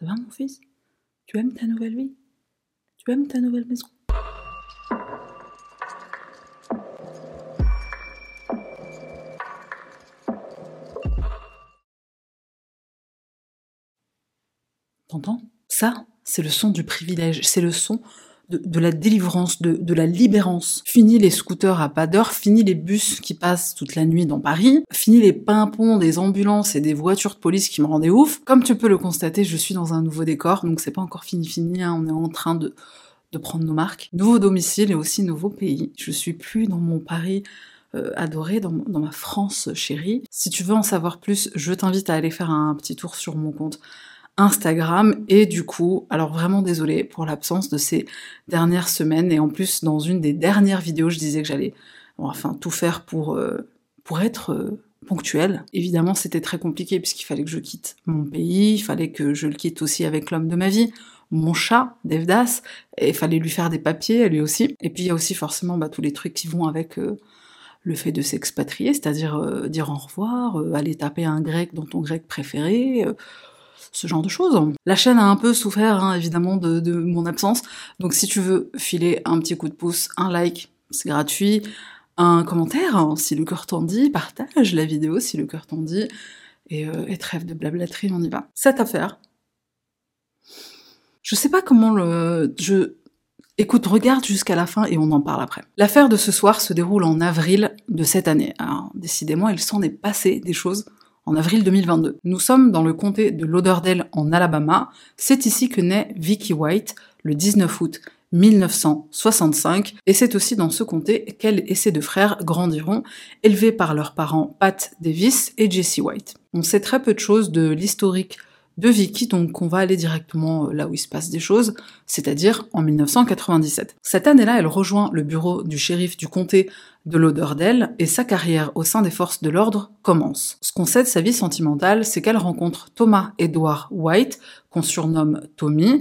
Ça va mon fils? Tu aimes ta nouvelle vie? Tu aimes ta nouvelle maison? T'entends? Ça, c'est le son du privilège, c'est le son de, la délivrance, de, la libérance. Fini les scooters à pas d'heure, fini les bus qui passent toute la nuit dans Paris, fini les pimpons des ambulances et des voitures de police qui me rendaient ouf. Comme tu peux le constater, je suis dans un nouveau décor, donc c'est pas encore fini fini, hein. on est en train de, de prendre nos marques. Nouveau domicile et aussi nouveau pays. Je suis plus dans mon Paris euh, adoré, dans, dans, ma France chérie. Si tu veux en savoir plus, je t'invite à aller faire un petit tour sur mon compte Instagram et du coup, alors vraiment désolée pour l'absence de ces dernières semaines et en plus dans une des dernières vidéos, je disais que j'allais enfin tout faire pour euh, pour être euh, ponctuelle. Évidemment, c'était très compliqué puisqu'il fallait que je quitte mon pays, il fallait que je le quitte aussi avec l'homme de ma vie, mon chat, Devdas, et il fallait lui faire des papiers, lui aussi. Et puis il y a aussi forcément bah, tous les trucs qui vont avec euh, le fait de s'expatrier, c'est-à-dire dire au revoir, aller taper un grec dans ton grec préféré, ce genre de choses. La chaîne a un peu souffert, hein, évidemment, de, mon absence. Donc si tu veux filer un petit coup de pouce, un like, c'est gratuit, un commentaire, hein, si le cœur t'en dit, partage la vidéo si le cœur t'en dit, et, euh, et trêve de blablaterie, on y va. Cette affaire, je sais pas comment le... Je... Écoute, regarde jusqu'à la fin et on en parle après. L'affaire de ce soir se déroule en avril de cette année. Alors, décidément, il s'en est passé des choses en avril 2022. Nous sommes dans le comté de Lauderdale en Alabama. C'est ici que naît Vicky White le 19 août 1965, et c'est aussi dans ce comté qu'elle et ses deux frères grandiront, élevés par leurs parents Pat Davis et Jesse White. On sait très peu de choses de l'historique de Vicky, donc on va aller directement euh, là où il se passe des choses, c'est-à-dire en 1997. Cette année-là, elle rejoint le bureau du shérif du comté de Lauderdale et sa carrière au sein des forces de l'ordre commence. Ce qu'on sait de sa vie sentimentale, c'est qu'elle rencontre Thomas Edward White, qu'on surnomme Tommy,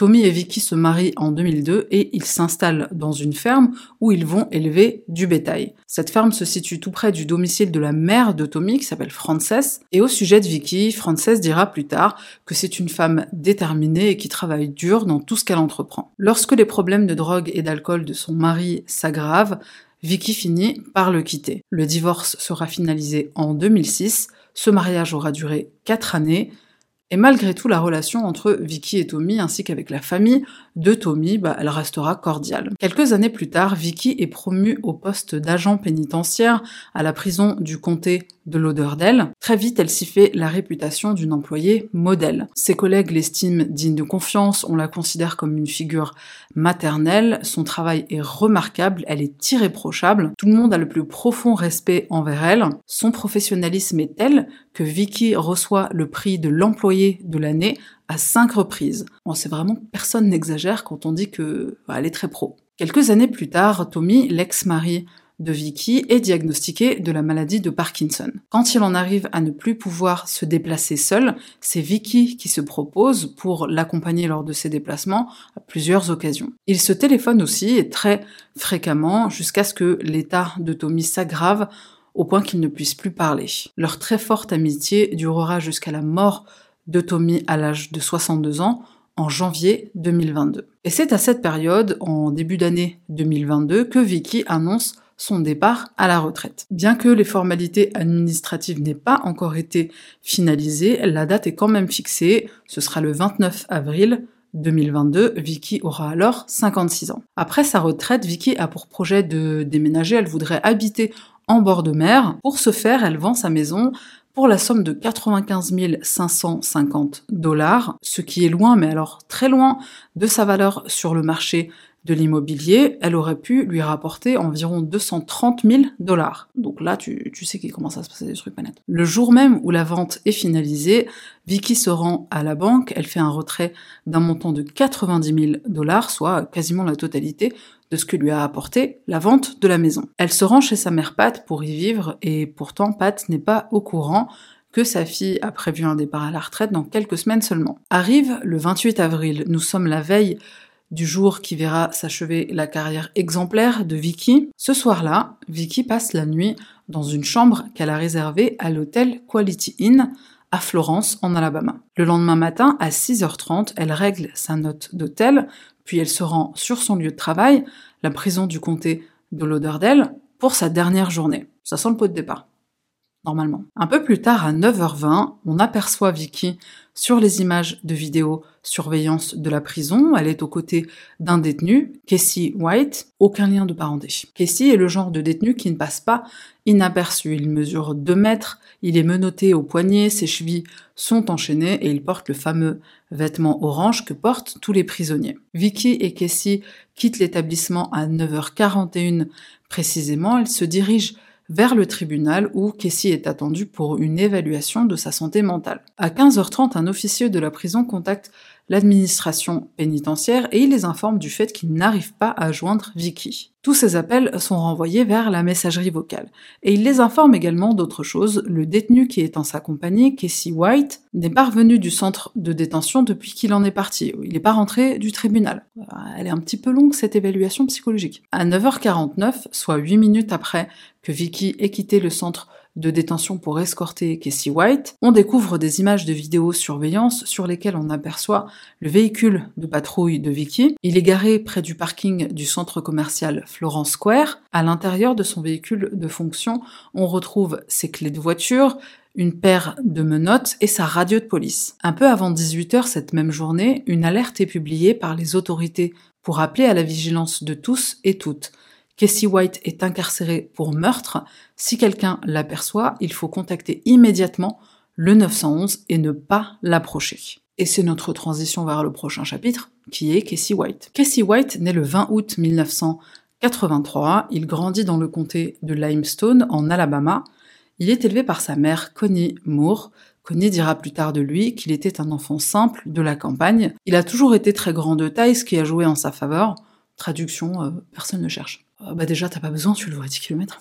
Tommy et Vicky se marient en 2002 et ils s'installent dans une ferme où ils vont élever du bétail. Cette ferme se situe tout près du domicile de la mère de Tommy qui s'appelle Frances. Et au sujet de Vicky, Frances dira plus tard que c'est une femme déterminée et qui travaille dur dans tout ce qu'elle entreprend. Lorsque les problèmes de drogue et d'alcool de son mari s'aggravent, Vicky finit par le quitter. Le divorce sera finalisé en 2006. Ce mariage aura duré 4 années et malgré tout, la relation entre Vicky et Tommy, ainsi qu'avec la famille de Tommy, bah, elle restera cordiale. Quelques années plus tard, Vicky est promue au poste d'agent pénitentiaire à la prison du comté de Lauderdale. Très vite, elle s'y fait la réputation d'une employée modèle. Ses collègues l'estiment digne de confiance, on la considère comme une figure maternelle, son travail est remarquable, elle est irréprochable, tout le monde a le plus profond respect envers elle. Son professionnalisme est tel que Vicky reçoit le prix de l'employé de l'année à cinq reprises. On sait vraiment personne n'exagère quand on dit que bah, elle est très pro. Quelques années plus tard, Tommy, l'ex-mari de Vicky, est diagnostiqué de la maladie de Parkinson. Quand il en arrive à ne plus pouvoir se déplacer seul, c'est Vicky qui se propose pour l'accompagner lors de ses déplacements à plusieurs occasions. Il se téléphone aussi et très fréquemment jusqu'à ce que l'état de Tommy s'aggrave au point qu'il ne puisse plus parler. Leur très forte amitié durera jusqu'à la mort de Tommy à l'âge de 62 ans en janvier 2022. Et c'est à cette période, en début d'année 2022, que Vicky annonce son départ à la retraite. Bien que les formalités administratives n'aient pas encore été finalisées, la date est quand même fixée, ce sera le 29 avril 2022, Vicky aura alors 56 ans. Après sa retraite, Vicky a pour projet de déménager, elle voudrait habiter en bord de mer. Pour ce faire, elle vend sa maison pour la somme de 95 550 dollars, ce qui est loin, mais alors très loin, de sa valeur sur le marché de l'immobilier, elle aurait pu lui rapporter environ 230 000 dollars. Donc là, tu, sais qu'il commence à se passer des trucs pas Le jour même où la vente est finalisée, Vicky se rend à la banque, elle fait un retrait d'un montant de 90 000 dollars, soit quasiment la totalité de ce que lui a apporté la vente de la maison. Elle se rend chez sa mère Pat pour y vivre et pourtant Pat n'est pas au courant que sa fille a prévu un départ à la retraite dans quelques semaines seulement. Arrive le 28 avril, nous sommes la veille du jour qui verra s'achever la carrière exemplaire de Vicky. Ce soir-là, Vicky passe la nuit dans une chambre qu'elle a réservée à l'hôtel Quality Inn à Florence, en Alabama. Le lendemain matin, à 6h30, elle règle sa note d'hôtel, puis elle se rend sur son lieu de travail, la prison du comté de Lauderdale, pour sa dernière journée. Ça sent le pot de départ normalement. Un peu plus tard, à 9h20, on aperçoit Vicky sur les images de vidéo surveillance de la prison. Elle est aux côtés d'un détenu, Casey White, aucun lien de parenté. Casey est le genre de détenu qui ne passe pas inaperçu. Il mesure 2 mètres, il est menotté au poignet, ses chevilles sont enchaînées et il porte le fameux vêtement orange que portent tous les prisonniers. Vicky et Casey quittent l'établissement à 9h41 précisément. Elles se dirigent vers le tribunal où Casey est attendu pour une évaluation de sa santé mentale. À 15h30, un officier de la prison contacte l'administration pénitentiaire et il les informe du fait qu'il n'arrive pas à joindre Vicky. Tous ces appels sont renvoyés vers la messagerie vocale. Et il les informe également d'autre chose. Le détenu qui est en sa compagnie, Casey White, n'est pas revenu du centre de détention depuis qu'il en est parti. Il n'est pas rentré du tribunal. Elle est un petit peu longue cette évaluation psychologique. À 9h49, soit 8 minutes après que Vicky ait quitté le centre de détention pour escorter Casey White, on découvre des images de vidéosurveillance sur lesquelles on aperçoit le véhicule de patrouille de Vicky. Il est garé près du parking du centre commercial Florence Square. À l'intérieur de son véhicule de fonction, on retrouve ses clés de voiture, une paire de menottes et sa radio de police. Un peu avant 18h cette même journée, une alerte est publiée par les autorités pour appeler à la vigilance de tous et toutes. Casey White est incarcéré pour meurtre. Si quelqu'un l'aperçoit, il faut contacter immédiatement le 911 et ne pas l'approcher. Et c'est notre transition vers le prochain chapitre, qui est Casey White. Casey White naît le 20 août 1983. Il grandit dans le comté de Limestone, en Alabama. Il est élevé par sa mère, Connie Moore. Connie dira plus tard de lui qu'il était un enfant simple de la campagne. Il a toujours été très grand de taille, ce qui a joué en sa faveur. Traduction, euh, personne ne cherche. Euh, bah déjà, t'as pas besoin, tu le vois à 10 km.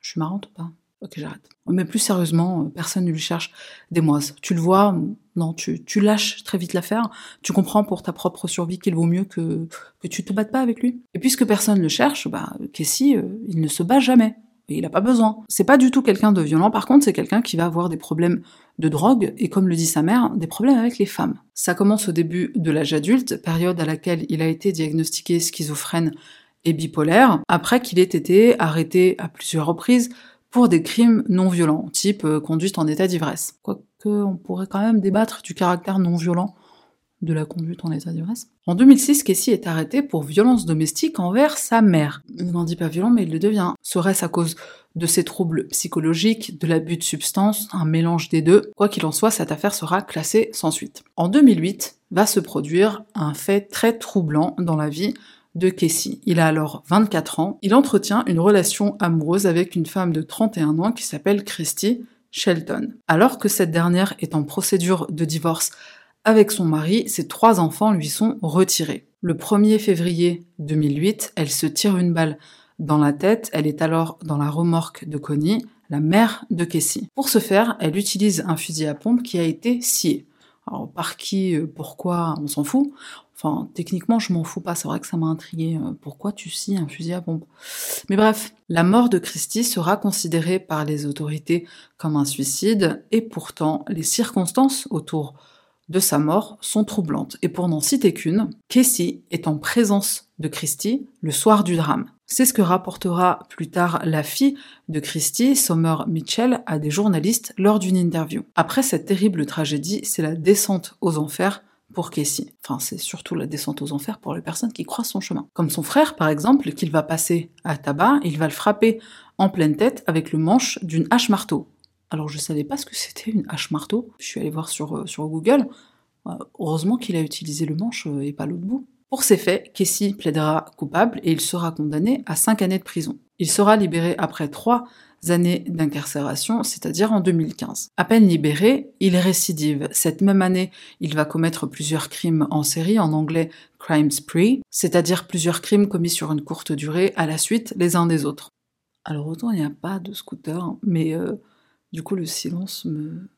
Je suis marrante ou pas? Ok, j'arrête. Mais plus sérieusement, euh, personne ne lui cherche des moises. Tu le vois, non, tu, lâches très vite l'affaire. Tu comprends pour ta propre survie qu'il vaut mieux que, que tu te battes pas avec lui. Et puisque personne ne le cherche, bah, Casey, euh, il ne se bat jamais. Et il n'a pas besoin. C'est pas du tout quelqu'un de violent, par contre, c'est quelqu'un qui va avoir des problèmes de drogue et, comme le dit sa mère, des problèmes avec les femmes. Ça commence au début de l'âge adulte, période à laquelle il a été diagnostiqué schizophrène et bipolaire, après qu'il ait été arrêté à plusieurs reprises pour des crimes non violents, type euh, conduite en état d'ivresse. Quoique on pourrait quand même débattre du caractère non violent de la conduite en état d'ivresse. En 2006, Casey est arrêté pour violence domestique envers sa mère. Il n'en dit pas violent, mais il le devient. Serait-ce à cause de ses troubles psychologiques, de l'abus de substances, un mélange des deux? Quoi qu'il en soit, cette affaire sera classée sans suite. En 2008, va se produire un fait très troublant dans la vie de Casey. Il a alors 24 ans. Il entretient une relation amoureuse avec une femme de 31 ans qui s'appelle Christy Shelton. Alors que cette dernière est en procédure de divorce avec son mari, ses trois enfants lui sont retirés. Le 1er février 2008, elle se tire une balle dans la tête. Elle est alors dans la remorque de Connie, la mère de Casey. Pour ce faire, elle utilise un fusil à pompe qui a été scié. Alors par qui, euh, pourquoi, on s'en fout. Enfin, techniquement, je m'en fous pas, c'est vrai que ça m'a intrigué. Euh, pourquoi tu scies un fusil à pompe Mais bref, la mort de Christie sera considérée par les autorités comme un suicide, et pourtant, les circonstances autour de sa mort sont troublantes. Et pour n'en citer qu'une, Casey est en présence de Christie le soir du drame. C'est ce que rapportera plus tard la fille de Christie, Sommer Mitchell, à des journalistes lors d'une interview. Après cette terrible tragédie, c'est la descente aux enfers pour Casey. Enfin, c'est surtout la descente aux enfers pour les personnes qui croisent son chemin. Comme son frère, par exemple, qu'il va passer à tabac, il va le frapper en pleine tête avec le manche d'une hache marteau. Alors je savais pas ce que c'était une hache marteau. Je suis allée voir sur, euh, Google. Euh, heureusement qu'il a utilisé le manche euh, et pas l'autre bout. Pour ces faits, Casey plaidera coupable et il sera condamné à 5 années de prison. Il sera libéré après 3 années d'incarcération, c'est-à-dire en 2015. À peine libéré, il récidive. Cette même année, il va commettre plusieurs crimes en série, en anglais crime spree, c'est-à-dire plusieurs crimes commis sur une courte durée à la suite les uns des autres. Alors autant il n'y a pas de scooter, mais euh, du coup le silence me,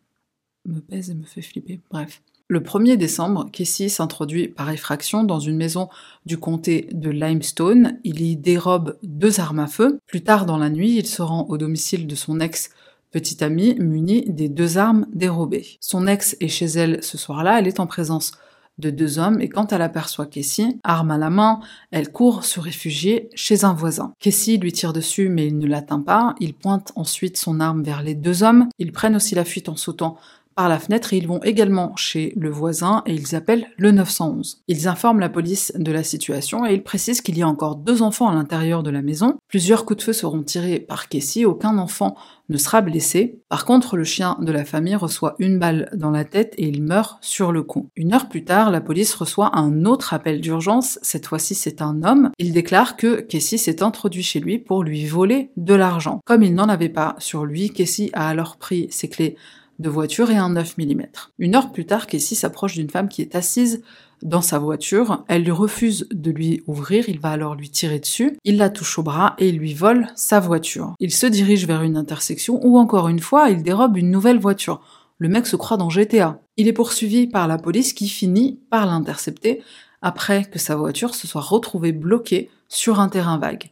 me pèse et me fait flipper. Bref. Le 1er décembre, Casey s'introduit par effraction dans une maison du comté de Limestone. Il y dérobe deux armes à feu. Plus tard dans la nuit, il se rend au domicile de son ex petite amie munie des deux armes dérobées. Son ex est chez elle ce soir-là, elle est en présence de deux hommes et quand elle aperçoit Casey, arme à la main, elle court se réfugier chez un voisin. Casey lui tire dessus mais il ne l'atteint pas, il pointe ensuite son arme vers les deux hommes, ils prennent aussi la fuite en sautant par la fenêtre et ils vont également chez le voisin et ils appellent le 911. Ils informent la police de la situation et ils précisent qu'il y a encore deux enfants à l'intérieur de la maison. Plusieurs coups de feu seront tirés par Casey, aucun enfant ne sera blessé. Par contre, le chien de la famille reçoit une balle dans la tête et il meurt sur le coup. Une heure plus tard, la police reçoit un autre appel d'urgence. Cette fois-ci, c'est un homme. Il déclare que Casey s'est introduit chez lui pour lui voler de l'argent. Comme il n'en avait pas sur lui, Casey a alors pris ses clés de voiture et un 9 mm. Une heure plus tard, Casey s'approche d'une femme qui est assise dans sa voiture. Elle lui refuse de lui ouvrir, il va alors lui tirer dessus. Il la touche au bras et il lui vole sa voiture. Il se dirige vers une intersection où encore une fois, il dérobe une nouvelle voiture. Le mec se croit dans GTA. Il est poursuivi par la police qui finit par l'intercepter après que sa voiture se soit retrouvée bloquée sur un terrain vague.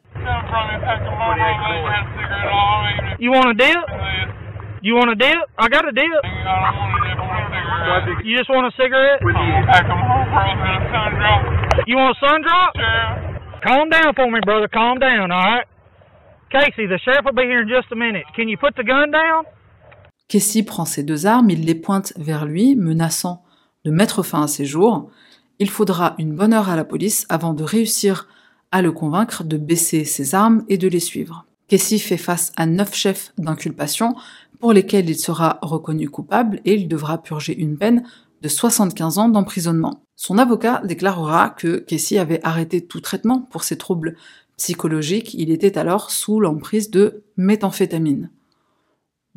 You want a deal? You want a dip? I got a dip. You just want a cigarette? You want a sun drop? Calm down for me, brother. Calm down, all right? Casey, the sheriff will be here in just a minute. Can you put the gun down? Casey prend ses deux armes, il les pointe vers lui, menaçant de mettre fin à ses jours. Il faudra une bonne heure à la police avant de réussir à le convaincre de baisser ses armes et de les suivre. Casey fait face à neuf chefs d'inculpation pour lesquels il sera reconnu coupable et il devra purger une peine de 75 ans d'emprisonnement. Son avocat déclarera que Casey avait arrêté tout traitement pour ses troubles psychologiques, il était alors sous l'emprise de méthamphétamine.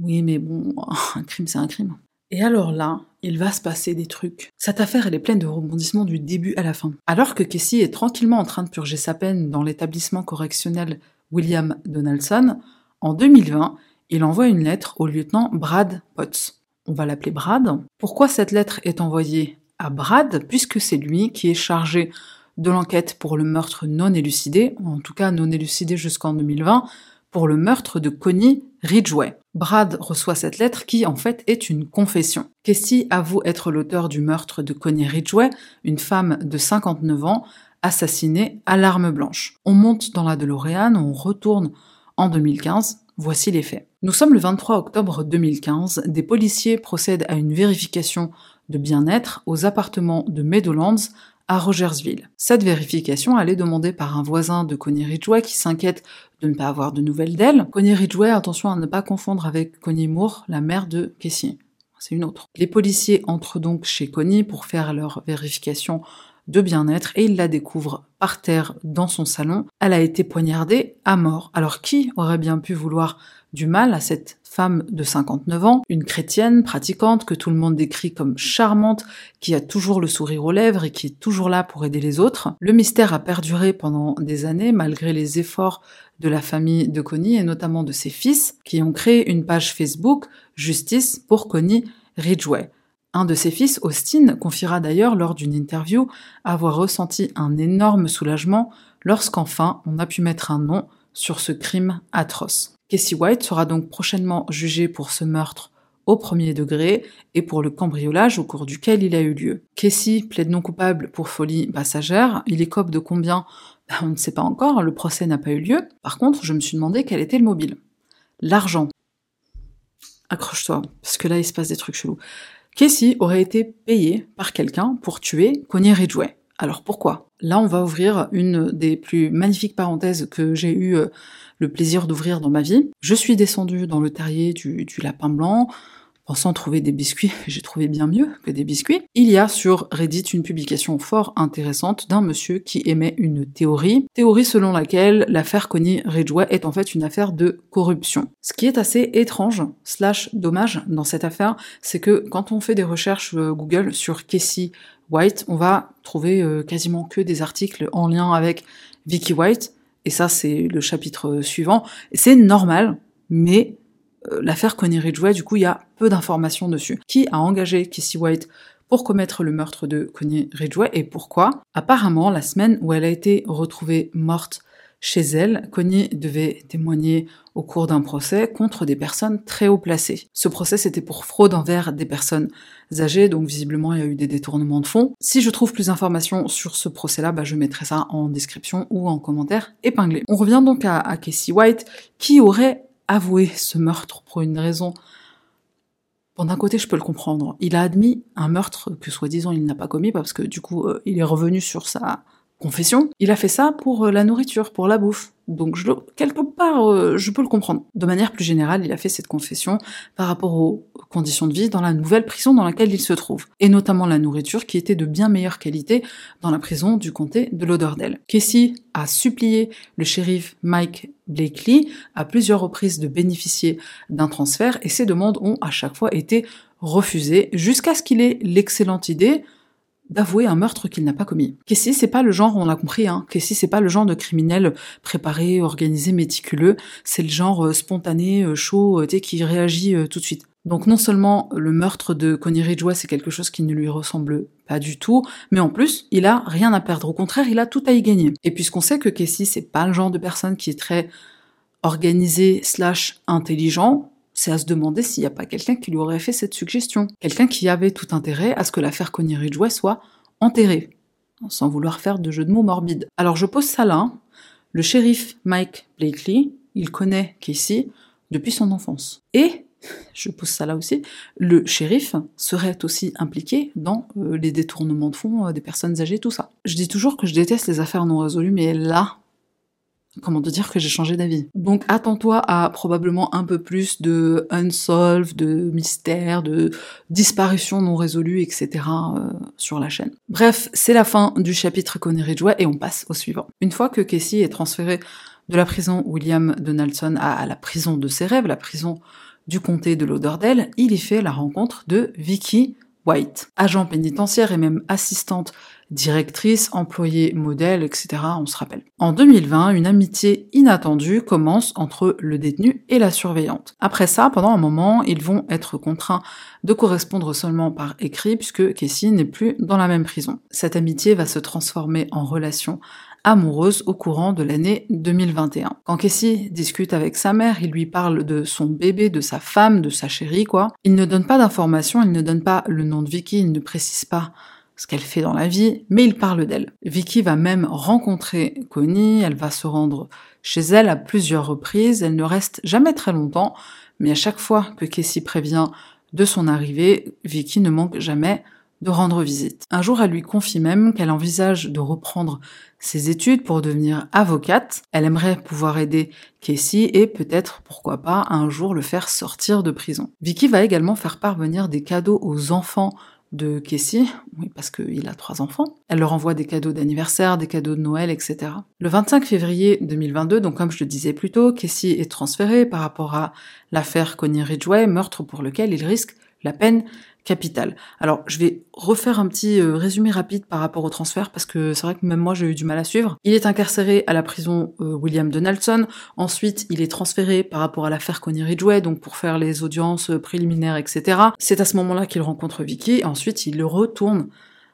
Oui, mais bon, un crime c'est un crime. Et alors là, il va se passer des trucs. Cette affaire, elle est pleine de rebondissements du début à la fin. Alors que Casey est tranquillement en train de purger sa peine dans l'établissement correctionnel William Donaldson, en 2020, il envoie une lettre au lieutenant Brad Potts. On va l'appeler Brad. Pourquoi cette lettre est envoyée à Brad? Puisque c'est lui qui est chargé de l'enquête pour le meurtre non élucidé, en tout cas non élucidé jusqu'en 2020, pour le meurtre de Connie Ridgway. Brad reçoit cette lettre qui en fait est une confession. Casey avoue être l'auteur du meurtre de Connie Ridgway, une femme de 59 ans, assassinée à l'arme blanche. On monte dans la DeLorean, on retourne en 2015, voici les faits. Nous sommes le 23 octobre 2015, des policiers procèdent à une vérification de bien-être aux appartements de Meadowlands à Rogersville. Cette vérification, elle est demandée par un voisin de Connie Ridgway qui s'inquiète de ne pas avoir de nouvelles d'elle. Connie Ridgway, attention à ne pas confondre avec Connie Moore, la mère de Casey. C'est une autre. Les policiers entrent donc chez Connie pour faire leur vérification de bien-être et ils la découvrent par terre dans son salon. Elle a été poignardée à mort. Alors qui aurait bien pu vouloir du mal à cette femme de 59 ans, une chrétienne pratiquante que tout le monde décrit comme charmante, qui a toujours le sourire aux lèvres et qui est toujours là pour aider les autres? Le mystère a perduré pendant des années malgré les efforts de la famille de Connie et notamment de ses fils qui ont créé une page Facebook Justice pour Connie Ridgway. Un de ses fils, Austin, confiera d'ailleurs lors d'une interview avoir ressenti un énorme soulagement lorsqu'enfin on a pu mettre un nom sur ce crime atroce. Casey White sera donc prochainement jugé pour ce meurtre au premier degré et pour le cambriolage au cours duquel il a eu lieu. Casey plaide non coupable pour folie passagère. Il écope de combien? Ben, On ne sait pas encore, le procès n'a pas eu lieu. Par contre, je me suis demandé quel était le mobile. L'argent. Accroche-toi, parce que là, il se passe des trucs chelous. Casey aurait été payé par quelqu'un pour tuer Connie Ridgway. Alors pourquoi? Là, on va ouvrir une des plus magnifiques parenthèses que j'ai eu euh, le plaisir d'ouvrir dans ma vie. Je suis descendue dans le terrier du, lapin blanc, pensant trouver des biscuits, j'ai trouvé bien mieux que des biscuits. Il y a sur Reddit une publication fort intéressante d'un monsieur qui émet une théorie, théorie selon laquelle l'affaire Connie Ridgway est en fait une affaire de corruption. Ce qui est assez étrange, slash dommage dans cette affaire, c'est que quand on fait des recherches euh, Google sur Casey White, on va trouver euh, quasiment que des articles en lien avec Vicky White, et ça c'est le chapitre suivant. C'est normal, mais l'affaire Connie Ridgway, du coup, il y a peu d'informations dessus. Qui a engagé Casey White pour commettre le meurtre de Connie Ridgway et pourquoi? Apparemment, la semaine où elle a été retrouvée morte Chez elle, Connie devait témoigner au cours d'un procès contre des personnes très haut placées. Ce procès, c'était pour fraude envers des personnes âgées, donc visiblement il y a eu des détournements de fonds. Si je trouve plus d'informations sur ce procès-là, bah, je mettrai ça en description ou en commentaire épinglé. On revient donc à Casey White, qui aurait avoué ce meurtre pour une raison Bon, d'un côté, je peux le comprendre. Il a admis un meurtre que soi-disant il n'a pas commis parce que du coup, euh, il est revenu sur sa confession. Il a fait ça pour euh, la nourriture, pour la bouffe. Donc, je, quelque part, euh, je peux le comprendre. De manière plus générale, il a fait cette confession par rapport aux conditions de vie dans la nouvelle prison dans laquelle il se trouve, et notamment la nourriture qui était de bien meilleure qualité dans la prison du comté de Lauderdale. Casey a supplié le shérif Mike Blakely à plusieurs reprises de bénéficier d'un transfert, et ces demandes ont à chaque fois été refusées, jusqu'à ce qu'il ait l'excellente idée d'avouer un meurtre qu'il n'a pas commis. Casey, c'est pas le genre, on l'a compris, hein, Casey, c'est pas le genre de criminel préparé, organisé, méticuleux, c'est le genre euh, spontané, euh, chaud, euh, qui réagit tout de suite. Donc non seulement le meurtre de Connie Ridgway, c'est quelque chose qui ne lui ressemble pas du tout, mais en plus, il a rien à perdre. Au contraire, il a tout à y gagner. Et puisqu'on sait que Casey, c'est pas le genre de personne qui est très organisé slash intelligent, c'est à se demander s'il n'y a pas quelqu'un qui lui aurait fait cette suggestion. Quelqu'un qui avait tout intérêt à ce que l'affaire Connie Ridgway soit enterrée, sans vouloir faire de jeu de mots morbide. Alors je pose ça là. Le shérif Mike Blakely, il connaît Casey depuis son enfance. Et, je pose ça là aussi, le shérif serait aussi impliqué dans euh, les détournements de fonds euh, des personnes âgées, tout ça. Je dis toujours que je déteste les affaires non résolues, mais là, comment te dire que j'ai changé d'avis? Donc attends-toi à probablement un peu plus de unsolved, de mystères, de disparitions non résolues, etc. Euh, sur la chaîne. Bref, c'est la fin du chapitre Connery Ridgway et on passe au suivant. Une fois que Casey est transféré de la prison William Donaldson à la prison de ses rêves, la prison du comté de Lauderdale, il y fait la rencontre de Vicky White, agent pénitentiaire et même assistante directrice, employée modèle, etc. On se rappelle. En 2020, une amitié inattendue commence entre le détenu et la surveillante. Après ça, pendant un moment, ils vont être contraints de correspondre seulement par écrit puisque Casey n'est plus dans la même prison. Cette amitié va se transformer en relation amoureuse au courant de l'année 2021. Quand Casey discute avec sa mère, il lui parle de son bébé, de sa femme, de sa chérie, quoi. Il ne donne pas d'informations, il ne donne pas le nom de Vicky, il ne précise pas ce qu'elle fait dans la vie, mais il parle d'elle. Vicky va même rencontrer Connie, elle va se rendre chez elle à plusieurs reprises, elle ne reste jamais très longtemps, mais à chaque fois que Casey prévient de son arrivée, Vicky ne manque jamais de rendre visite. Un jour, elle lui confie même qu'elle envisage de reprendre ses études pour devenir avocate. Elle aimerait pouvoir aider Casey et peut-être, pourquoi pas, un jour le faire sortir de prison. Vicky va également faire parvenir des cadeaux aux enfants de Casey, oui, parce qu'il a trois enfants. Elle leur envoie des cadeaux d'anniversaire, des cadeaux de Noël, etc. Le 25 février 2022, donc comme je le disais plus tôt, Casey est transféré par rapport à l'affaire Connie Ridgway, meurtre pour lequel il risque la peine Alors, je vais refaire un petit euh, résumé rapide par rapport au transfert parce que c'est vrai que même moi j'ai eu du mal à suivre. Il est incarcéré à la prison euh, William Donaldson. Ensuite, il est transféré par rapport à l'affaire Connie Ridgway, donc pour faire les audiences euh, préliminaires, etc. C'est à ce moment-là qu'il rencontre Vicky. Ensuite, il le retourne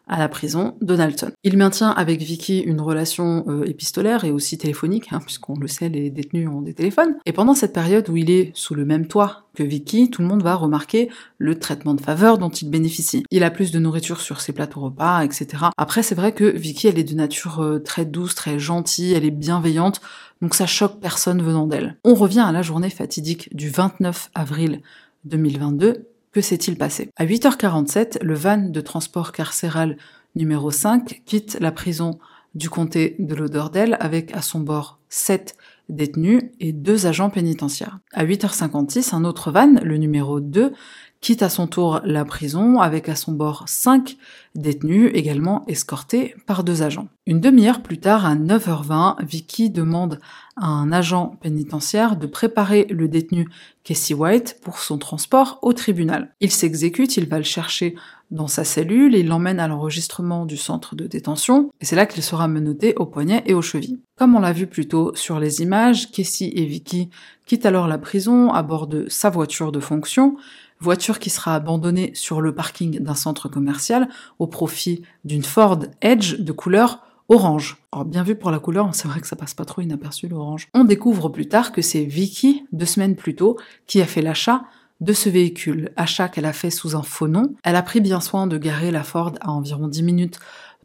à la prison de Dalton. Il maintient avec Vicky une relation euh, épistolaire et aussi téléphonique, hein, puisqu'on le sait, les détenus ont des téléphones. Et pendant cette période où il est sous le même toit que Vicky, tout le monde va remarquer le traitement de faveur dont il bénéficie. Il a plus de nourriture sur ses plateaux repas, etc. Après, c'est vrai que Vicky, elle est de nature euh, très douce, très gentille, elle est bienveillante, donc ça choque personne venant d'elle. On revient à la journée fatidique du 29 avril 2022 que s'est-il passé? À 8h47, le van de transport carcéral numéro 5 quitte la prison du comté de Lauderdale avec à son bord 7 détenus et deux agents pénitentiaires. À 8h56, un autre van, le numéro 2, quitte à son tour la prison avec à son bord 5 détenus également escortés par deux agents. Une demi-heure plus tard, à 9h20, Vicky demande à un agent pénitentiaire de préparer le détenu Casey White pour son transport au tribunal. Il s'exécute, il va le chercher dans sa cellule, il l'emmène à l'enregistrement du centre de détention, et c'est là qu'il sera menotté au poignet et aux chevilles. Comme on l'a vu plus tôt sur les images, Casey et Vicky quittent alors la prison à bord de sa voiture de fonction, voiture qui sera abandonnée sur le parking d'un centre commercial au profit d'une Ford Edge de couleur orange. Alors bien vu pour la couleur, c'est vrai que ça passe pas trop inaperçu l'orange. On découvre plus tard que c'est Vicky, deux semaines plus tôt, qui a fait l'achat de ce véhicule, achat qu'elle a fait sous un faux nom. Elle a pris bien soin de garer la Ford à environ 10 minutes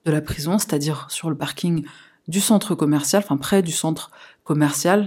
de la prison, c'est-à-dire sur le parking du centre commercial, enfin près du centre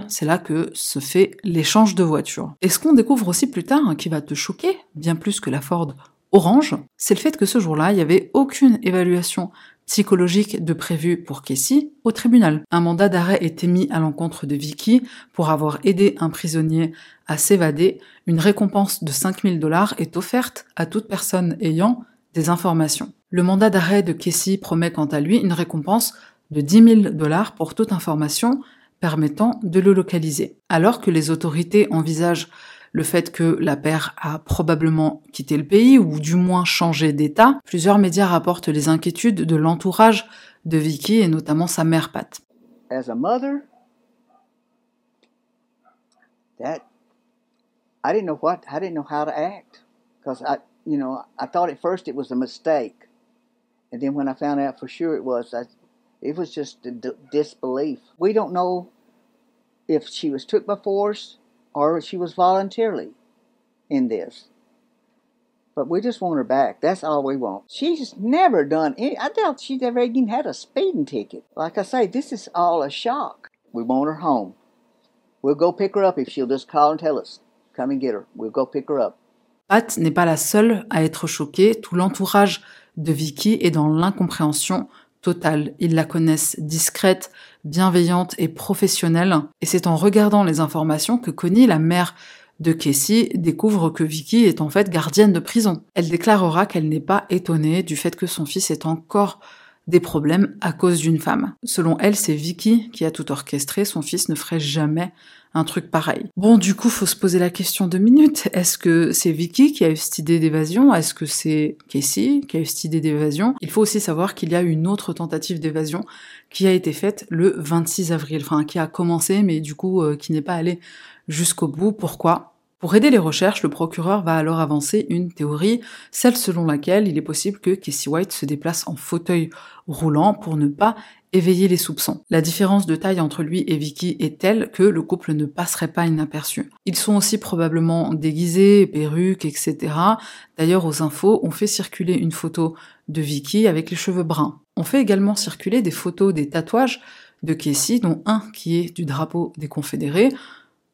c'est là que se fait l'échange de voitures. Et ce qu'on découvre aussi plus tard, hein, qui va te choquer, bien plus que la Ford orange, c'est le fait que ce jour-là, il n'y avait aucune évaluation psychologique de prévu pour Casey au tribunal. Un mandat d'arrêt est émis à l'encontre de Vicky pour avoir aidé un prisonnier à s'évader. Une récompense de 5000 dollars est offerte à toute personne ayant des informations. Le mandat d'arrêt de Casey promet quant à lui une récompense de 10 000 dollars pour toute information permettant de le localiser. Alors que les autorités envisagent le fait que la paire a probablement quitté le pays ou du moins changé d'état, plusieurs médias rapportent les inquiétudes de l'entourage de Vicky et notamment sa mère Pat. As a mother, that I didn't know what I didn't know how to act because I you know I thought at first it was a mistake, and then when I found out for sure it was, I, it was just disbelief. We don't know if she was took by force or she was voluntarily in this. But we just want her back. That's all we want. She's never done any, I doubt she's ever even had a speeding ticket. Like I say, this is all a shock. We want her home. We'll go pick her up if she'll just call and tell us. Come and get her. We'll go pick her up. Pat n'est pas la seule à être choquée. Tout l'entourage de Vicky est dans l'incompréhension Ils la connaissent discrète, bienveillante et professionnelle. Et c'est en regardant les informations que Connie, la mère de Casey, découvre que Vicky est en fait gardienne de prison. Elle déclarera qu'elle n'est pas étonnée du fait que son fils ait encore des problèmes à cause d'une femme. Selon elle, c'est Vicky qui a tout orchestré, son fils ne ferait jamais un truc pareil. Bon, du coup, faut se poser la question de minutes. Est-ce que c'est Vicky qui a eu cette idée d'évasion? Est-ce que c'est Casey qui a eu cette idée d'évasion? Il faut aussi savoir qu'il y a une autre tentative d'évasion qui a été faite le 26 avril, enfin qui a commencé, mais du coup euh, qui n'est pas allée jusqu'au bout. Pourquoi? Pour aider les recherches, le procureur va alors avancer une théorie, celle selon laquelle il est possible que Casey White se déplace en fauteuil roulant pour ne pas éveiller les soupçons. La différence de taille entre lui et Vicky est telle que le couple ne passerait pas inaperçu. Ils sont aussi probablement déguisés, perruques, etc. D'ailleurs, aux infos, on fait circuler une photo de Vicky avec les cheveux bruns. On fait également circuler des photos des tatouages de Casey, dont un qui est du drapeau des Confédérés,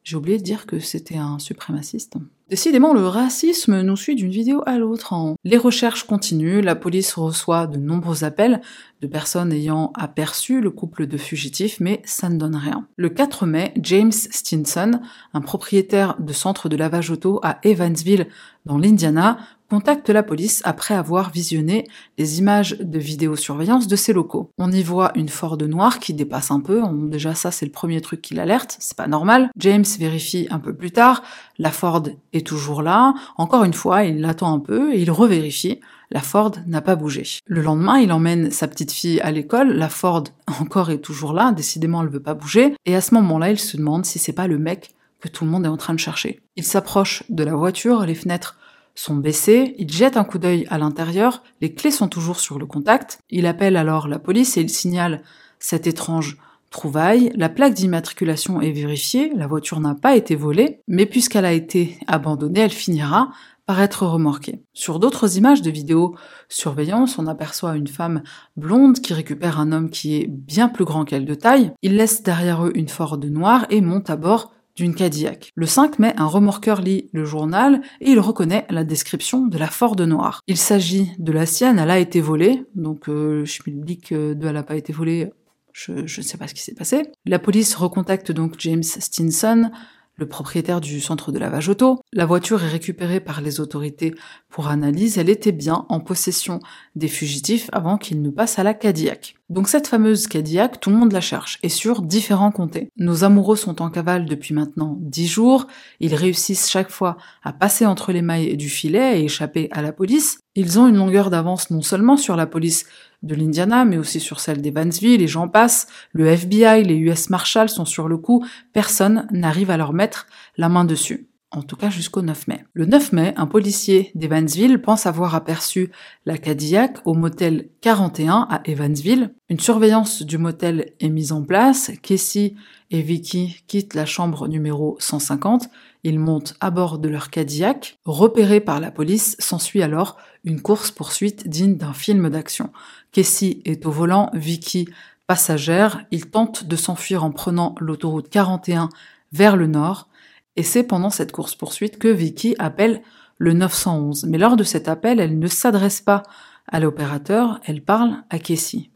j'ai oublié de dire que c'était un suprémaciste. Décidément, le racisme nous suit d'une vidéo à l'autre. Hein. Les recherches continuent, la police reçoit de nombreux appels de personnes ayant aperçu le couple de fugitifs, mais ça ne donne rien. Le 4 mai, James Stinson, un propriétaire de centre de lavage auto à Evansville, dans l'Indiana, contacte la police après avoir visionné les images de vidéosurveillance de ses locaux. On y voit une Ford noire qui dépasse un peu, déjà ça c'est le premier truc qui l'alerte, c'est pas normal. James vérifie un peu plus tard, la Ford est toujours là, encore une fois il l'attend un peu et il revérifie, la Ford n'a pas bougé. Le lendemain, il emmène sa petite fille à l'école, la Ford encore est toujours là, décidément elle veut pas bouger, et à ce moment-là il se demande si c'est pas le mec que tout le monde est en train de chercher. Il s'approche de la voiture, les fenêtres sont baissés, il jette un coup d'œil à l'intérieur, les clés sont toujours sur le contact, il appelle alors la police et il signale cette étrange trouvaille, la plaque d'immatriculation est vérifiée, la voiture n'a pas été volée, mais puisqu'elle a été abandonnée, elle finira par être remorquée. Sur d'autres images de vidéo surveillance, on aperçoit une femme blonde qui récupère un homme qui est bien plus grand qu'elle de taille, il laisse derrière eux une Ford noire et monte à bord Cadillac. Le 5 mai, un remorqueur lit le journal et il reconnaît la description de la Ford noire. Il s'agit de la sienne, elle a été volée, donc euh, je dis que de elle n'a pas été volée, je ne sais pas ce qui s'est passé. La police recontacte donc James Stinson, le propriétaire du centre de lavage auto. La voiture est récupérée par les autorités pour analyse. Elle était bien en possession des fugitifs avant qu'ils ne passent à la Cadillac. Donc cette fameuse Cadillac, tout le monde la cherche, et sur différents comtés. Nos amoureux sont en cavale depuis maintenant dix jours, ils réussissent chaque fois à passer entre les mailles du filet et échapper à la police. Ils ont une longueur d'avance non seulement sur la police de l'Indiana, mais aussi sur celle d'Evansville, et j'en passe. Le FBI, les US Marshals sont sur le coup, personne n'arrive à leur mettre la main dessus. En tout cas jusqu'au 9 mai. Le 9 mai, un policier d'Evansville pense avoir aperçu la Cadillac au motel 41 à Evansville. Une surveillance du motel est mise en place. Casey et Vicky quittent la chambre numéro 150. Ils montent à bord de leur Cadillac. Repérés par la police, s'ensuit alors une course-poursuite digne d'un film d'action. Casey est au volant, Vicky passagère. Ils tentent de s'enfuir en prenant l'autoroute 41 vers le nord. Et c'est pendant cette course-poursuite que Vicky appelle le 911. Mais lors de cet appel, elle ne s'adresse pas à l'opérateur, elle parle à Casey.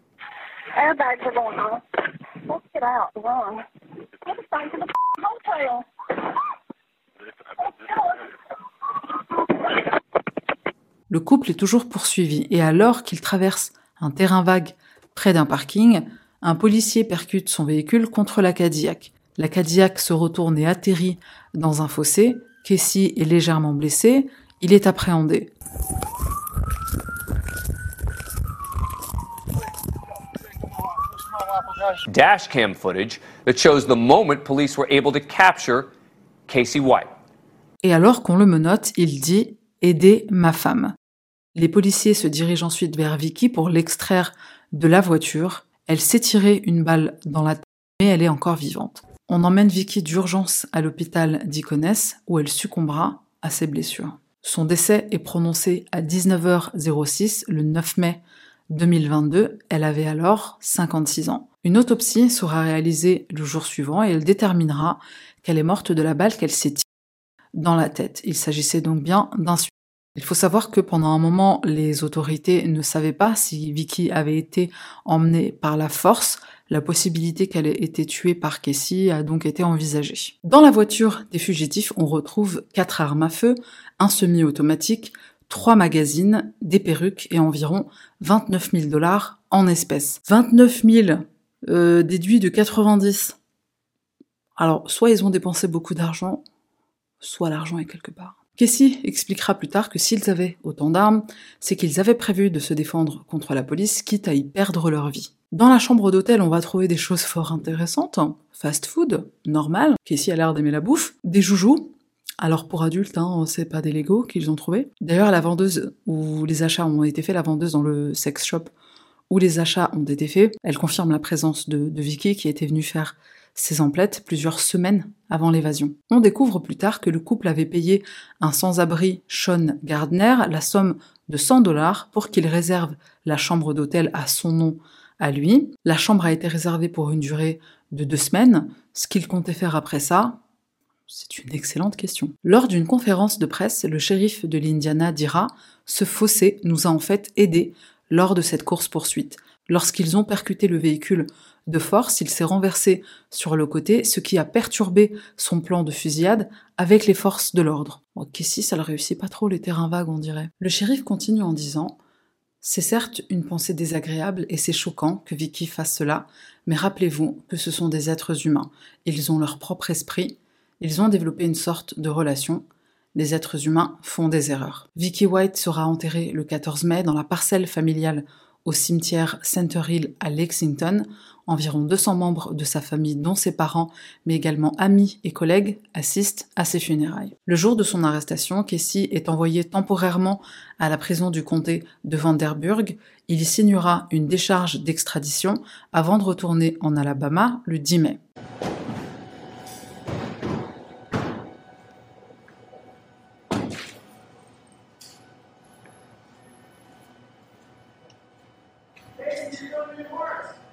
Le couple est toujours poursuivi et alors qu'il traverse un terrain vague près d'un parking, un policier percute son véhicule contre la Cadillac. La Cadillac se retourne et atterrit dans un fossé. Casey est légèrement blessé. Il est appréhendé. Dashcam footage that shows the moment police were able to capture Casey White. Et alors qu'on le menotte, il dit Aidez ma femme. Les policiers se dirigent ensuite vers Vicky pour l'extraire de la voiture. Elle s'est tirée une balle dans la tête, mais elle est encore vivante. On emmène Vicky d'urgence à l'hôpital d'Iconès où elle succombera à ses blessures. Son décès est prononcé à 19h06 le 9 mai 2022. Elle avait alors 56 ans. Une autopsie sera réalisée le jour suivant et elle déterminera qu'elle est morte de la balle qu'elle s'est tirée dans la tête. Il s'agissait donc bien d'un suicide. Il faut savoir que pendant un moment, les autorités ne savaient pas si Vicky avait été emmenée par la force. La possibilité qu'elle ait été tuée par Casey a donc été envisagée. Dans la voiture des fugitifs, on retrouve quatre armes à feu, un semi-automatique, trois magazines, des perruques et environ 29 000 dollars en espèces. 29 000 euh, déduits de 90. Alors, soit ils ont dépensé beaucoup d'argent, soit l'argent est quelque part. Casey expliquera plus tard que s'ils avaient autant d'armes, c'est qu'ils avaient prévu de se défendre contre la police, quitte à y perdre leur vie. Dans la chambre d'hôtel, on va trouver des choses fort intéressantes. Fast food, normal. Casey a l'air d'aimer la bouffe. Des joujoux. Alors pour adultes, hein, c'est pas des Lego qu'ils ont trouvé. D'ailleurs, la vendeuse où les achats ont été faits, la vendeuse dans le sex shop où les achats ont été faits, elle confirme la présence de, de Vicky qui était venue faire ses emplettes plusieurs semaines avant l'évasion. On découvre plus tard que le couple avait payé un sans-abri Sean Gardner la somme de 100 dollars pour qu'il réserve la chambre d'hôtel à son nom à lui. La chambre a été réservée pour une durée de deux semaines. Ce qu'il comptait faire après ça, c'est une excellente question. Lors d'une conférence de presse, le shérif de l'Indiana dira Ce fossé nous a en fait aidés lors de cette course-poursuite. Lorsqu'ils ont percuté le véhicule de force, il s'est renversé sur le côté, ce qui a perturbé son plan de fusillade avec les forces de l'ordre. Ok, si ça ne réussit pas trop les terrains vagues, on dirait. Le shérif continue en disant c'est certes une pensée désagréable et c'est choquant que Vicky fasse cela, mais rappelez-vous que ce sont des êtres humains. Ils ont leur propre esprit, ils ont développé une sorte de relation. Les êtres humains font des erreurs. Vicky White sera enterrée le 14 mai dans la parcelle familiale au cimetière Center Hill à Lexington. Environ 200 membres de sa famille, dont ses parents, mais également amis et collègues, assistent à ses funérailles. Le jour de son arrestation, Casey est envoyé temporairement à la prison du comté de Vanderburg. Il y signera une décharge d'extradition avant de retourner en Alabama le 10 mai. things are going to be worse.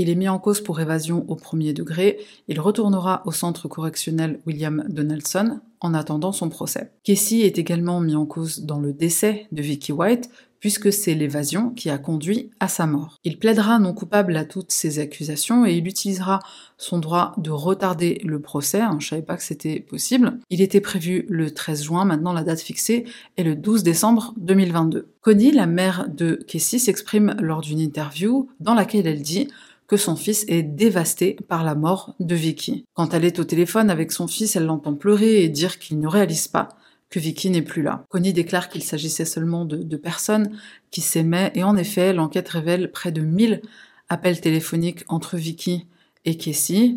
Il est mis en cause pour évasion au premier degré. Il retournera au centre correctionnel William Donaldson en attendant son procès. Casey est également mis en cause dans le décès de Vicky White, puisque c'est l'évasion qui a conduit à sa mort. Il plaidera non coupable à toutes ces accusations et il utilisera son droit de retarder le procès, hein, je savais pas que c'était possible. Il était prévu le 13 juin, maintenant la date fixée est le 12 décembre 2022. Connie, la mère de Casey, s'exprime lors d'une interview dans laquelle elle dit que son fils est dévasté par la mort de Vicky. Quand elle est au téléphone avec son fils, elle l'entend pleurer et dire qu'il ne réalise pas que Vicky n'est plus là. Connie déclare qu'il s'agissait seulement de, personnes qui s'aimaient et en effet, l'enquête révèle près de 1000 appels téléphoniques entre Vicky et Casey,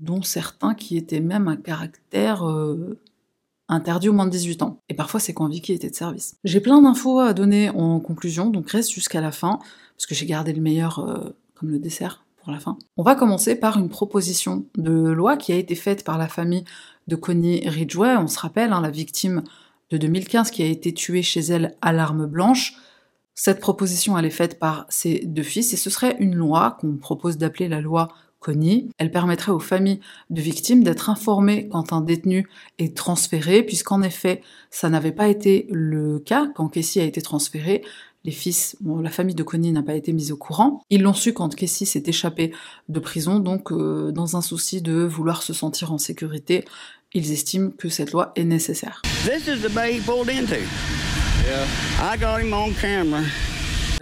dont certains qui étaient même un caractère euh, interdit au moins de 18 ans. Et parfois, c'est quand Vicky était de service. J'ai plein d'infos à donner en conclusion, donc reste jusqu'à la fin, parce que j'ai gardé le meilleur euh, comme le dessert la fin. On va commencer par une proposition de loi qui a été faite par la famille de Connie Ridgway, on se rappelle, hein, la victime de 2015 qui a été tuée chez elle à l'arme blanche. Cette proposition, elle est faite par ses deux fils et ce serait une loi qu'on propose d'appeler la loi Connie. Elle permettrait aux familles de victimes d'être informées quand un détenu est transféré, puisqu'en effet, ça n'avait pas été le cas quand Casey a été transféré. Les fils, bon, la famille de Connie n'a pas été mise au courant. Ils l'ont su quand Casey s'est échappé de prison, donc euh, dans un souci de vouloir se sentir en sécurité, ils estiment que cette loi est nécessaire. This is the bay he pulled into. I got him on camera.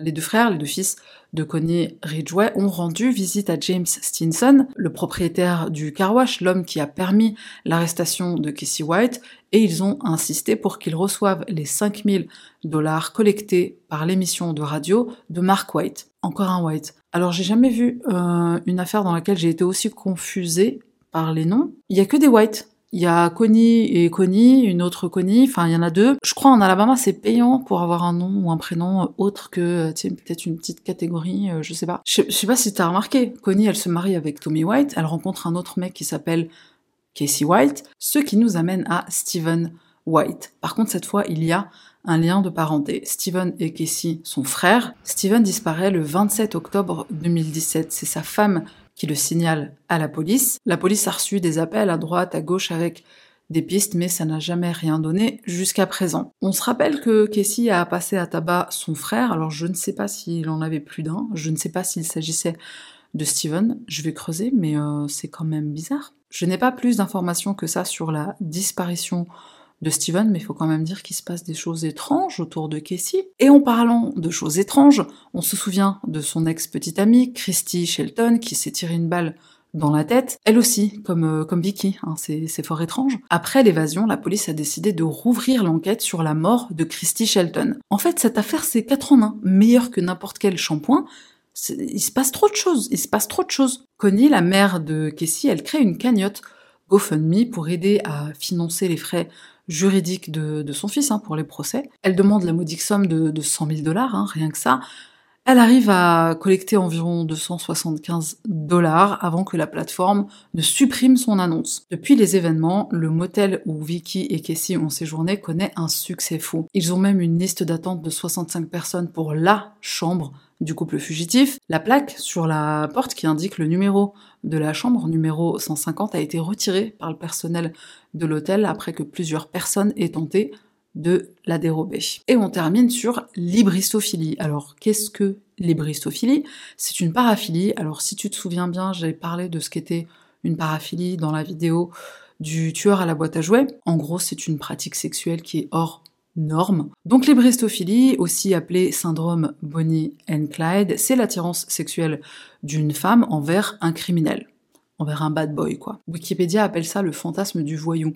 Les deux frères, les deux fils de Connie Ridgway ont rendu visite à James Stinson, le propriétaire du car wash, l'homme qui a permis l'arrestation de Casey White, et ils ont insisté pour qu'il reçoive les 5000 dollars collectés par l'émission de radio de Mark White. Encore un White. Alors j'ai jamais vu euh, une affaire dans laquelle j'ai été aussi confusée par les noms. Il y a que des White il y a Connie et Connie, une autre Connie, enfin il y en a deux. Je crois en Alabama c'est payant pour avoir un nom ou un prénom autre que peut-être une petite catégorie, euh, je sais pas. Je, sais pas si t'as remarqué, Connie elle se marie avec Tommy White, elle rencontre un autre mec qui s'appelle Casey White, ce qui nous amène à Stephen White. Par contre cette fois il y a un lien de parenté. Stephen et Casey sont frères. Stephen disparaît le 27 octobre 2017. C'est sa femme qui le signale à la police. La police a reçu des appels à droite, à gauche avec des pistes, mais ça n'a jamais rien donné jusqu'à présent. On se rappelle que Casey a passé à tabac son frère, alors je ne sais pas s'il en avait plus d'un, je ne sais pas s'il s'agissait de Steven, je vais creuser, mais euh, c'est quand même bizarre. Je n'ai pas plus d'informations que ça sur la disparition de Steven, mais il faut quand même dire qu'il se passe des choses étranges autour de Casey. Et en parlant de choses étranges, on se souvient de son ex-petite amie, Christy Shelton, qui s'est tiré une balle dans la tête, elle aussi, comme, euh, comme Vicky, hein, c'est fort étrange. Après l'évasion, la police a décidé de rouvrir l'enquête sur la mort de Christy Shelton. En fait, cette affaire, c'est 4 en 1, meilleur que n'importe quel shampoing. Il se passe trop de choses, il se passe trop de choses. Connie, la mère de Casey, elle crée une cagnotte GoFundMe pour aider à financer les frais juridique de, son fils hein, pour les procès. Elle demande la modique somme de, de 100 000 dollars, hein, rien que ça. Elle arrive à collecter environ 275 dollars avant que la plateforme ne supprime son annonce. Depuis les événements, le motel où Vicky et Casey ont séjourné connaît un succès fou. Ils ont même une liste d'attente de 65 personnes pour la chambre du couple fugitif. La plaque sur la porte qui indique le numéro de la chambre, numéro 150, a été retirée par le personnel de l'hôtel après que plusieurs personnes aient tenté de la dérober. Et on termine sur l'hybristophilie. Alors, qu'est-ce que l'hybristophilie C'est une paraphilie. Alors, si tu te souviens bien, j'avais parlé de ce qu'était une paraphilie dans la vidéo du tueur à la boîte à jouets. En gros, c'est une pratique sexuelle qui est hors norme. Donc l'hybristophilie, aussi appelée syndrome Bonnie and Clyde, c'est l'attirance sexuelle d'une femme envers un criminel, envers un bad boy quoi. Wikipédia appelle ça le fantasme du voyou.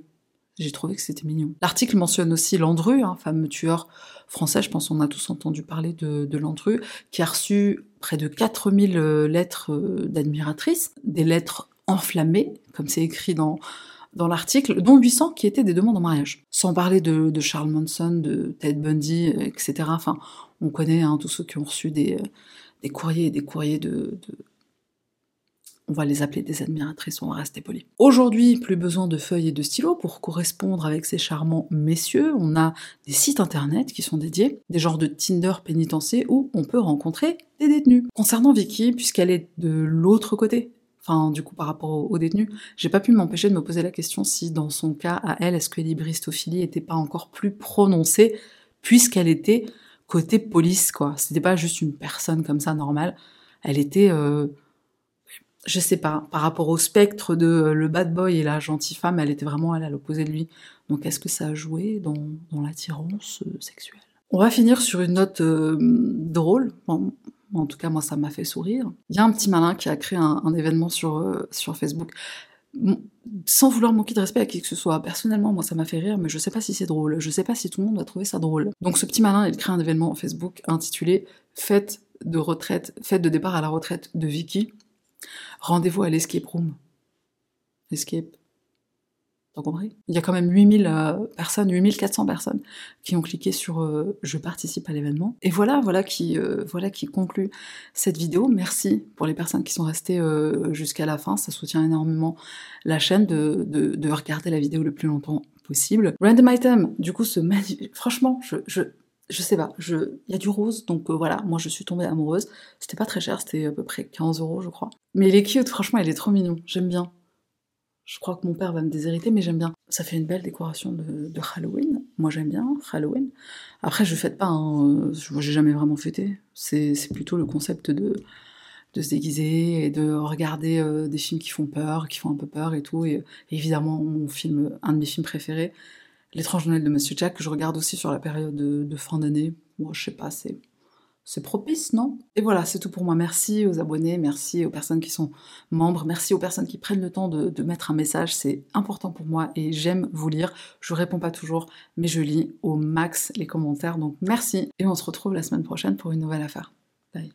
J'ai trouvé que c'était mignon. L'article mentionne aussi Landru, un fameux tueur français, je pense qu'on a tous entendu parler de, Landru, qui a reçu près de 4000 euh, lettres euh, d'admiratrices, des lettres enflammées, comme c'est écrit dans, dans l'article, dont 800 qui étaient des demandes en mariage. Sans parler de, Charles Manson, de Ted Bundy, etc. Enfin, on connaît hein, tous ceux qui ont reçu des, euh, courriers et des courriers de on va les appeler des admiratrices, on va rester poli. Aujourd'hui, plus besoin de feuilles et de stylos pour correspondre avec ces charmants messieurs. On a des sites internet qui sont dédiés, des genres de Tinder pénitencier où on peut rencontrer des détenus. Concernant Vicky, puisqu'elle est de l'autre côté, enfin du coup par rapport aux, détenus, j'ai pas pu m'empêcher de me poser la question si dans son cas à elle, est-ce que l'hybristophilie était pas encore plus prononcée, puisqu'elle était côté police, quoi. C'était pas juste une personne comme ça normale. Elle était, euh, je sais pas, par rapport au spectre de euh, le bad boy et la gentille femme, elle était vraiment elle, à l'opposé de lui. Donc est-ce que ça a joué dans, dans l'attirance euh, sexuelle? On va finir sur une note euh, drôle. En tout cas, moi, ça m'a fait sourire. Il y a un petit malin qui a créé un, événement sur, Facebook. Sans vouloir manquer de respect à qui que ce soit. Personnellement, moi, ça m'a fait rire, mais je sais pas si c'est drôle. Je sais pas si tout le monde va trouver ça drôle. Donc, ce petit malin, il crée un événement Facebook intitulé Fête de retraite, fête de départ à la retraite de Vicky. Rendez-vous à l'escape room. Escape. T'as compris? Il y a quand même 8000 euh, personnes, 8400 personnes qui ont cliqué sur euh, je participe à l'événement. Et voilà, voilà qui, euh, voilà qui conclut cette vidéo. Merci pour les personnes qui sont restées euh, jusqu'à la fin. Ça soutient énormément la chaîne de, de, de regarder la vidéo le plus longtemps possible. Random item, du coup, ce magnifique. Franchement, je, je sais pas, il y a du rose, donc euh, voilà, moi je suis tombée amoureuse. C'était pas très cher, c'était à peu près 15 euros, je crois. Mais il est cute, franchement, il est trop mignon, j'aime bien. Je crois que mon père va me déshériter, mais j'aime bien. Ça fait une belle décoration de, Halloween. Moi j'aime bien Halloween. Après, je fête pas, hein, euh, je- j'ai jamais vraiment fêté. C'est plutôt le concept de, de se déguiser et de regarder euh, des films qui font peur, qui font un peu peur et tout. Et évidemment, mon film, un de mes films préférés, L'étrange Noël de Monsieur Jack, que je regarde aussi sur la période de, fin d'année. Moi, je sais pas, c'est. C'est propice, non? Et voilà, c'est tout pour moi. Merci aux abonnés, merci aux personnes qui sont membres, merci aux personnes qui prennent le temps de, de mettre un message. C'est important pour moi et j'aime vous lire. Je réponds pas toujours, mais je lis au max les commentaires. Donc merci et on se retrouve la semaine prochaine pour une nouvelle affaire. Bye.